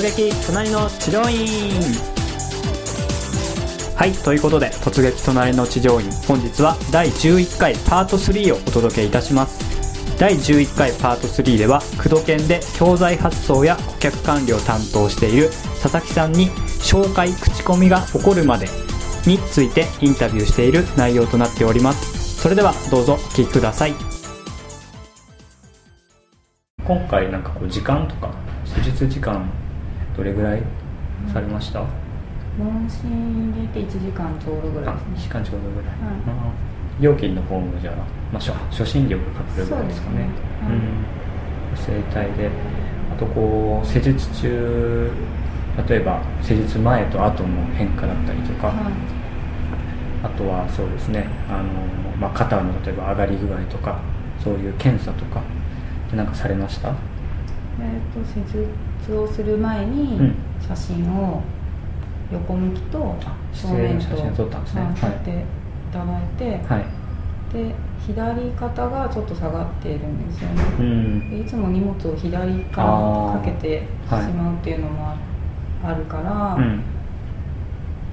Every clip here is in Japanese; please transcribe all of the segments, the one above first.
突撃隣の治療院。はいということで突撃隣の地上院。本日は第11回パート3をお届けいたします。第11回パート3では工藤研で教材発送や顧客管理を担当している佐々木さんに紹介口コミが起こるまでについてインタビューしている内容となっております。それではどうぞお聞きください。今回なんかこう時間とか施術時間どれぐらいされました、問診入れて1時間ちょうどぐらいあですね。1時間ちょうどぐらい、はい。料金の方もじゃあ、まあ、初初診料がかかるぐらいですかね。整体であとこう施術中例えば施術前と後の変化だったりとか、はい。あとはそうですねあの、まあ、肩の例えば上がり具合とかそういう検査とかなんかされました？えー、と施術をする前にうん。写真を横向きとあ正面と撮っていただいて、はい。で左肩がちょっと下がっているんですようね、ん。でいつも荷物を左からかけてしはいまうっていうのもああるから、うん。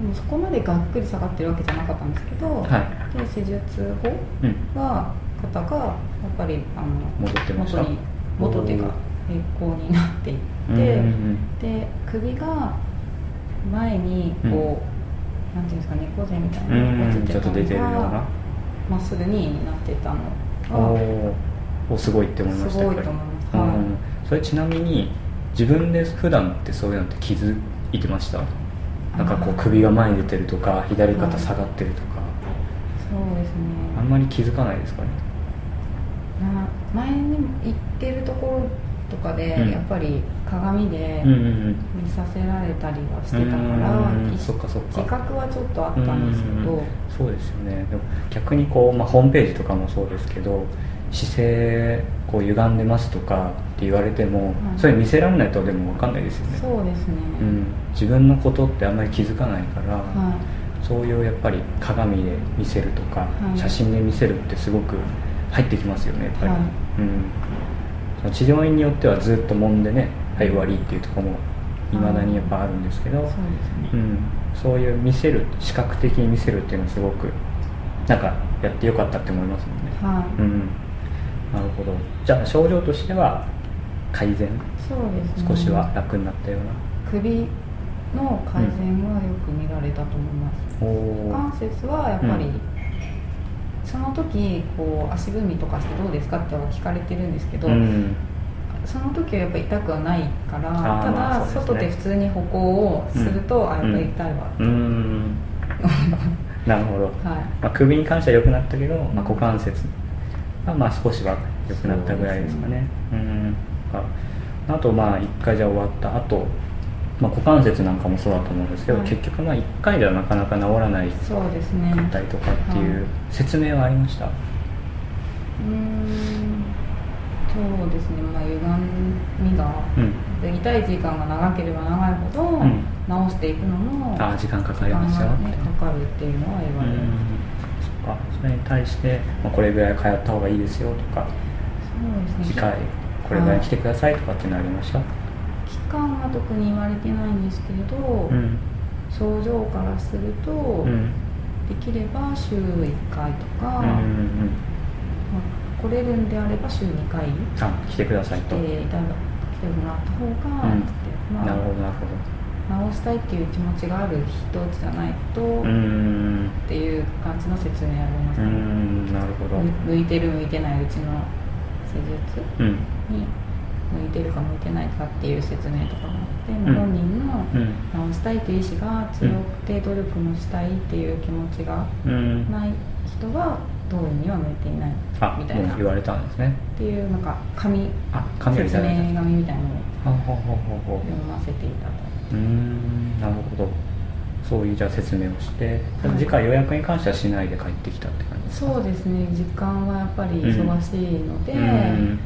でもそこまでがっくり下がってるわけじゃなかったんですけど、はい。で施術後うん。は肩がやっぱりあの戻ってました。元に元っていうか平行になっていって、うんうんで首が前にこう、なんていうんですか猫背みたいうんなうん。ちょっと出てるような。まっすぐになってたのおがー。おすごいって思いましたすごいと思います、はい。うんそれちなみに自分で普段ってそういうのって気づいてました？なんかこう首が前に出てるとか左肩下がってるとか。そうですね。あんまり気づかないですかね？な前に行ってるところとかで、うん。やっぱり鏡で見させられたりはしてうんたから、うん。いそっかそっか。自覚はちょっとあったんですけど、うんそうですよね。でも逆にこう、まあ、ホームページとかもそうですけど姿勢こう歪んでますとかって言われても、はい。それ見せられないとでも分かんないですよね。そうですね、うん、自分のことってあんまり気づかないから、はそういうやっぱり鏡で見せるとか、はい。写真で見せるってすごく入ってきますよねやっぱり、はい。うん、治療院によってはずっと揉んでねはい終わりっていうところもいまだにやっぱあるんですけど、ね、うん、そういう見せる視覚的に見せるっていうのはすごくなんかやってよかったって思いますもんね、はい、うん、なるほど。じゃあ症状としては改善？そうですね。少しは楽になったような、首の改善はよく見られたと思います、お股関節はやっぱり、うん。その時こう足踏みとかしてどうですかっては聞かれてるんですけど、うんその時はやっぱ痛くはないからただ、外で普通に歩行をすると、あやっぱり痛いわうーん。なるほど、はい。まあ、首に関しては良くなったけど、まあ、股関節がまあ少しは良くなったぐらいですかね。うん。ああとまあ1回じゃ終わった後、まあ股関節なんかもそうだと思うんですけど、はい。結局まあ1回ではなかなか治らないそうですね。かったりとかっていうはい。説明はありました、うーんそうですね。まあ歪みが、うん。で痛い時間が長ければ長いほど、うん。直していくのもああ時間かかりますよ。が、ね、かかるっていうのは言われる、うん。そっか。それに対して、まあ、これぐらい通った方がいいですよとかそうですね。次回これぐらい来てくださいとかっていうのありました、期間は特に言われてないんですけれど、うん。症状からすると、うん。できれば週1回とか、うんうんうん。まあ来れるんであれば週2回来てくださいと、ていただ来てもらった方が、うん。まあなるほどなるほ治したいっていう気持ちがある人じゃないと、っんていう感じの説明ありましたね、んなるほど。む向いてる向いてないうちの施術うん。に向いてるか向いてないかっていう説明とかもあって、ん本人のうん。治したいという意思が強くて努力もしたいっていう気持ちがうんない人は当院には向いていないあみたいな。言われたんですね。ていうなんか紙あ紙説明紙みたいなのを読ませていただいてうーんなるほど。そういうじゃあ説明をしてただ次回予約に関してはしないで帰ってきたって感じですか？そうですね。時間はやっぱり忙しいので、うん。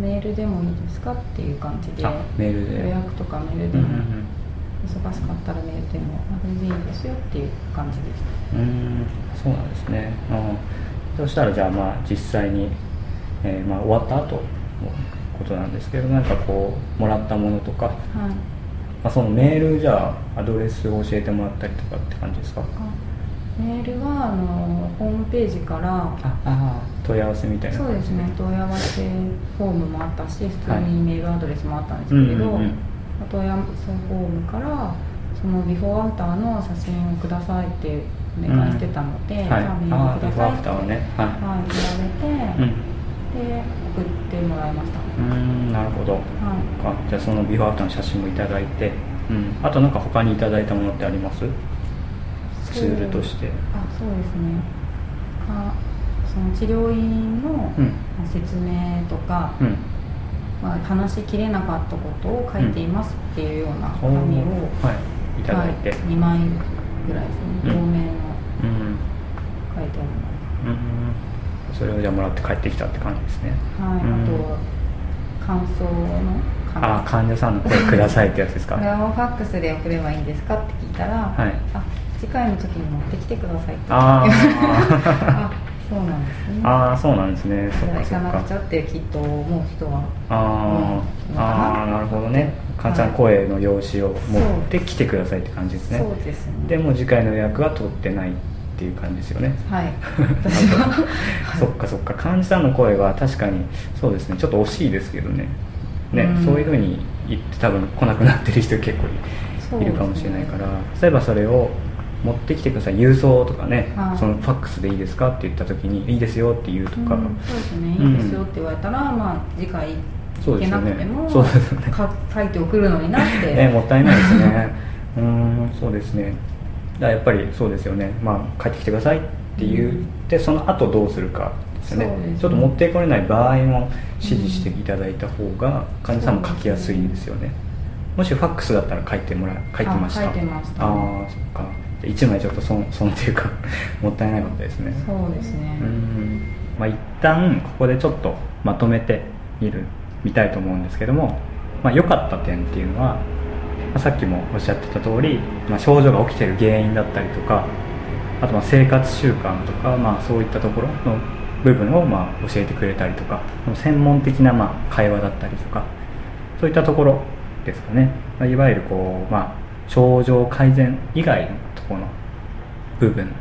メールでもいいですかっていう感じで。あメールで。予約とかメールでも。うんうん。忙しかったらメールでもあ全然いいですよっていう感じでした。うんそうなんですね、うん、そしたらじゃあまあ実際に、えーまあ、終わった後のことなんですけどなんかこうもらったものとかはい。あ、そのメールじゃあアドレスを教えてもらったりとかって感じですか？あメールはあのホームページからああ問い合わせみたいなそうですね。問い合わせフォームもあったし普通にメールアドレスもあったんですけれど、うんうんうん。問い合わせフォームからそのビフォーアフターの写真をくださいってお願いしてたので、はい、じゃあメーああビフォーアルくださいってフターをね。ははい、言われて、い、うんで送ってもらいました、うーん。なるほど。はい。かじゃあそのビフォーアフターの写真もいただいて、うん、あとなんか他にいただいたものってあります？ツールとして。あそうですね。かその治療院の説明とか、うん。まあ、話しきれなかったことを書いていますっていうような紙を、はい。いただいて、はい、2枚ぐらいですね。うん。透明のうん。書いてあるうんそれをじゃあもらって帰ってきたって感じですね。のはい、うん。あとは感想の紙ああ患者さんの声くださいってやつですか？これをファックスで送ればいいんですかって聞いたら、はい。あ次回の時に持ってきてくださいって。あ あそうなんですね。あああそうなんですね。そっかそっか。行かなくちゃってきっと思う人はあー、うん。ああなるほどね。患者さんの声の用紙を持ってきてくださいって感じですね。そうですね。でも次回の予約は取ってない。っていう感じですよね。はい。私は。そっかそっか。患者さんの声は確かにそうですね。ちょっと惜しいですけどね。ね、うん。そういうふうに言って多分来なくなってる人結構いるかもしれないから、例えばそれを持ってきてください郵送とかね、はい。そのファックスでいいですかって言った時にいいですよって言うとか、うん。そうですね。うん。いいですよって言われたら、まあ次回行けそうですよね。なくてもそうですよね。か書いて送るのになって、ね、もったいないですね。うーんそうですねだやっぱりそうですよね。まあ帰ってきてくださいって言って、その後どうするかですよね。ね。ちょっと持ってこれない場合も指示していただいた方が患者さんも書きやすいですよね、もしファックスだったら書いてもら書いてましたあ書いてました。ああそっか。1枚ちょっと損 損っていうか もったいなかったですね。そうですね、うん。まあ、一旦ここでちょっとまとめてみる見たいと思うんですけども、まあ、良かった点っていうのは、まあさっきもおっしゃってた通り、まあ、症状が起きてる原因だったりとかあとまあ生活習慣とか、まあ、そういったところの部分をまあ教えてくれたりとか専門的なまあ会話だったりとかそういったところですかね、まあ、いわゆるこう、まあ、症状改善以外のところの部分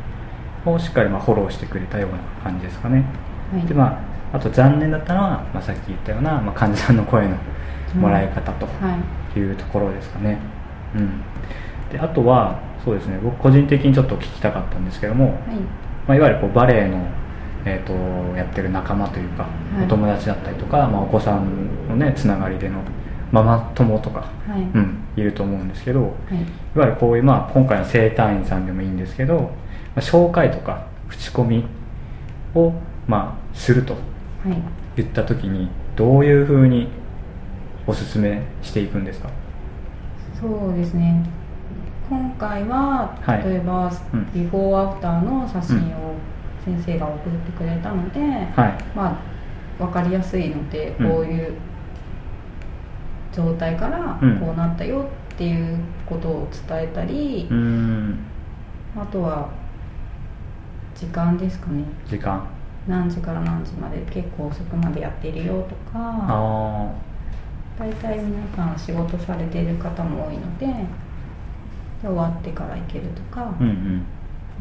をしっかりまあフォローしてくれたような感じですかね、はい。でまああと残念だったのは、まあ、さっき言ったような、まあ、患者さんの声のもらい方と。はいいうところですかね、うん、であとはそうですね。僕個人的にちょっと聞きたかったんですけども、はい。まあ、いわゆるこうバレエの、えー、とやってる仲間というか、はい。お友達だったりとか、まあ、お子さんのねつながりでのママ友とか、はい、うん、いると思うんですけどはい。いわゆるこういう、まあ、今回の整体院さんでもいいんですけど、まあ、紹介とか口コミを、まあ、するとはい。言った時にどういうふうにおすすめしていくんですか？そうですね。今回は、はい。例えば、うん。ビフォーアフターの写真を先生が送ってくれたので、はい。まあ分かりやすいのでうん。こういう状態からうん。こうなったよっていうことを伝えたりうー、ん。あとは時間ですかね。時間。何時から何時まで結構遅くまでやっているよとか。あ大体皆さん仕事されている方も多いのでで終わってから行けるとか、あうんうん。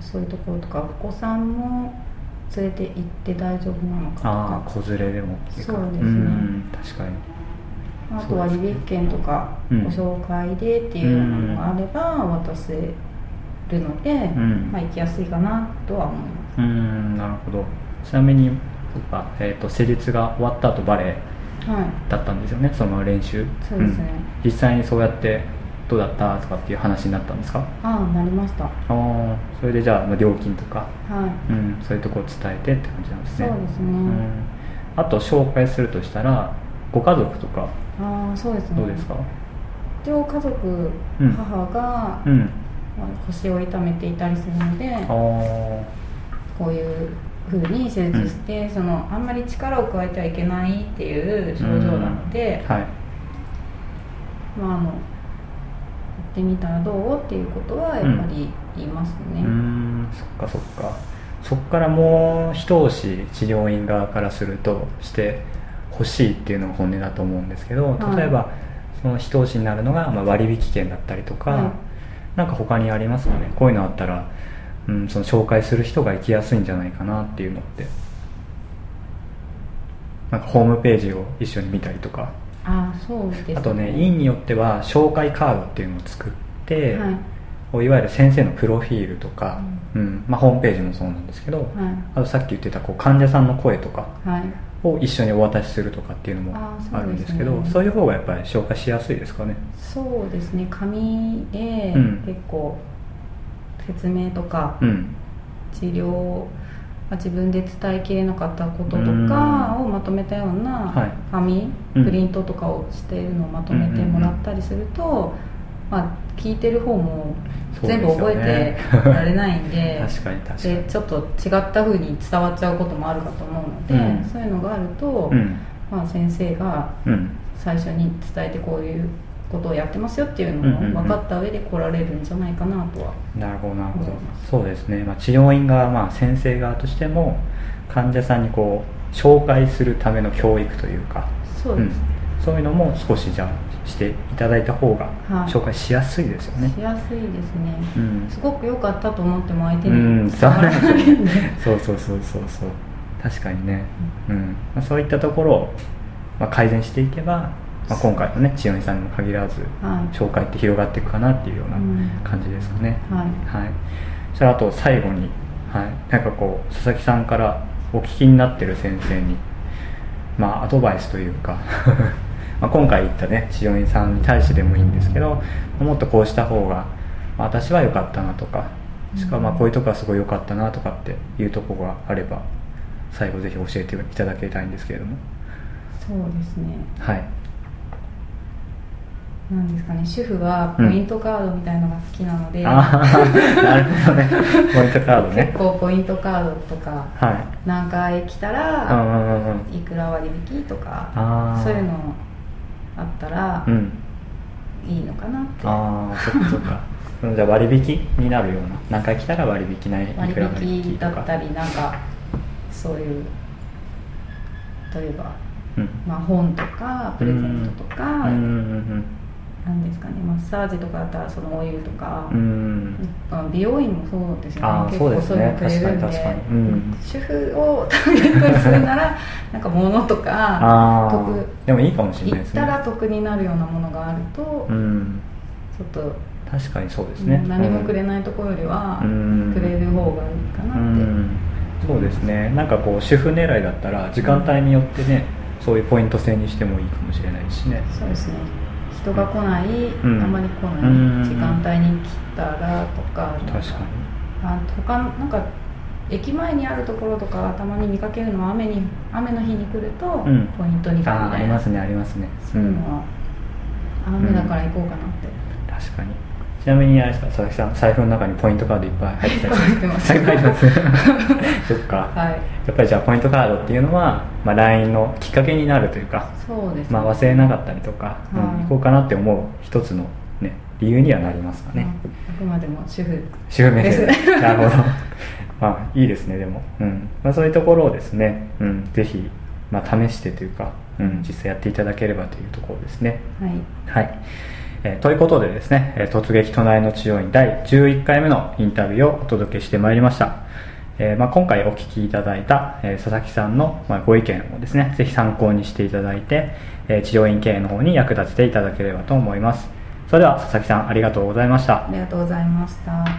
そういうところとかお子さんも連れて行って大丈夫なのかとか。子連れでもいいか。そうですね。ん確かに。あと割引券とかうん。ご紹介でっていうようなのがあれば渡せるので、ん。まあ、行きやすいかなとは思います。うーんなるほど。ちなみにそっか、えー、と施術が終わった後バレエはいだったんですよねその練習。そうですね。ん。実際にそうやってどうだったとかっていう話になったんですか？ああなりました。はああそれでじゃあまあ料金とか、い。うん、そういうところを伝えてって感じなんですね。そうですね。ん、あと紹介するとしたらご家族とかああそうですね。どうですか、一応家族、うん。母が、うん。まあ腰を痛めていたりするのでああ。こういうふうに施術して、そのあんまり力を加えてはいけないっていう症状なので、はい。まああのやってみたらどう？っていうことはやっぱり言いますね、ん。そっかそっか。そっからもう一押し治療院側からするとしてほしいっていうのが本音だと思うんですけどはい。例えばその一押しになるのが、まあ、割引券だったりとか、はい。なんか他にありますかね？こういうのあったら、うん、その紹介する人が行きやすいんじゃないかなっていうのって。なんかホームページを一緒に見たりとか。ああそうですね。あとね院によっては紹介カードっていうのを作って、はい。いわゆる先生のプロフィールとか、うん。まあ、ホームページもそうなんですけど、はい。あとさっき言ってたこう患者さんの声とかはい。を一緒にお渡しするとかっていうのもあるんですけどそういう方がやっぱり紹介しやすいですかね。そうですね。紙でうん。結構説明とかうん。治療まあ自分で伝えきれなかったこととうん。かをまとめたようはい。な紙、うん。プリントとかをしているのをまとめてもらったりすると、まあ、聞いてる方も全部覚えてられないんで 確かに確かに。でちょっと違った風に伝わっちゃうこともあるかと思うので、うん。そういうのがあると、うん。まあ、先生がうん。最初に伝えてこういうことをやってますよっていうのを分かった上で来られるんじゃないかなとは、なるほどなるほど。そうですね、まあ、治療院側、まあ、先生側としても患者さんにこう紹介するための教育というかそうです、ん、そういうのも少しじゃあしていただいた方がはい。紹介しやすいですよね、しやすいですね、うん。すごく良かったと思っても相手うん。に伝わらないんで、そうそうそうそうそう。確かにね、うん。まあ、そういったところを、まあ、改善していけば、まあ、今回のね千代美さんにも限らずはい。紹介って広がっていくかなっていうようなうん。感じですかね、はい。はい、そしたらあと最後に、はい、なんかこう佐々木さんからお聞きになってる先生にまあアドバイスというか まあ今回言ったね千代美さんに対してでもいいんですけどもっとこうした方が、まあ私は良かったなとかしかもまあこういうとこはすごい良かったなとかっていうところがあれば最後ぜひ教えていただきたいんですけれども。そうですね。はいなんですかね主婦はポイントカードみたいのが好きなので、ああ なるほどね。ポイントカード結ね構ポイントカードとか。はい。何回来たうんうらんうんうん。いくら割引とかそういうのあったらうん。いいのかなって。ああそっかそっか。う んじゃあ割引になるような。何回来たら割引ないい割引だったりなんかそういう例えば、うん。まあ、本とかプレゼントとか、うんうんなんですかねマッサージとかだったらそのお湯とかうん。美容院もそうですよね。結構そうですね。そういうのくれるんで。確かに確かに。うん。主婦をターゲットにするならなんか物とか 得でもいいかもしれ行っないですね。たら得になるようなものがあると、うん。ちょっと、確かにそうですね。何もくれないところよりは、うん。くれる方がいいかなって、うん。そうですね。なんかこう主婦狙いだったら時間帯によってねそういうポイント制にしてもいいかもしれないしね。そうですね人が来ない、ん。あまり来ない。うん。時間帯に来たらとか。確かに。あ他なんか駅前にあるところとかたまに見かけるのは雨に雨の日に来るとうん。ポイントにあみたいな、あありますねありますね。そういうのは、雨だから行こうかなって、確かにちなみにあれですか？佐々木さん財布の中にポイントカードいっぱい入ってたり入ってます。入ってます。そっか、はい。やっぱりじゃあポイントカードっていうのは、まあ、LINE のきっかけになるというか、そうですね、まあ、忘れなかったりとか、うんはい行こうかなって思う一つの、ね、理由にはなりますかね、あくまでも主婦。主婦目線。です。ねなるほど。まあいいですねでも、うん。まあ、そういうところをですね、うん、ぜひ、まあ、試してというか、うん、実際やっていただければというところですね。はい。はい、えーということでですね、えー突撃隣の治療院第11回目のインタビューをお届けしてまいりました、えーまあ、今回お聞きいただいた、え佐々木さんの、ま、ご意見をですねぜひ参考にしていただいて、え治療院経営の方に役立てていただければと思います。それでは佐々木さんありがとうございました。ありがとうございました。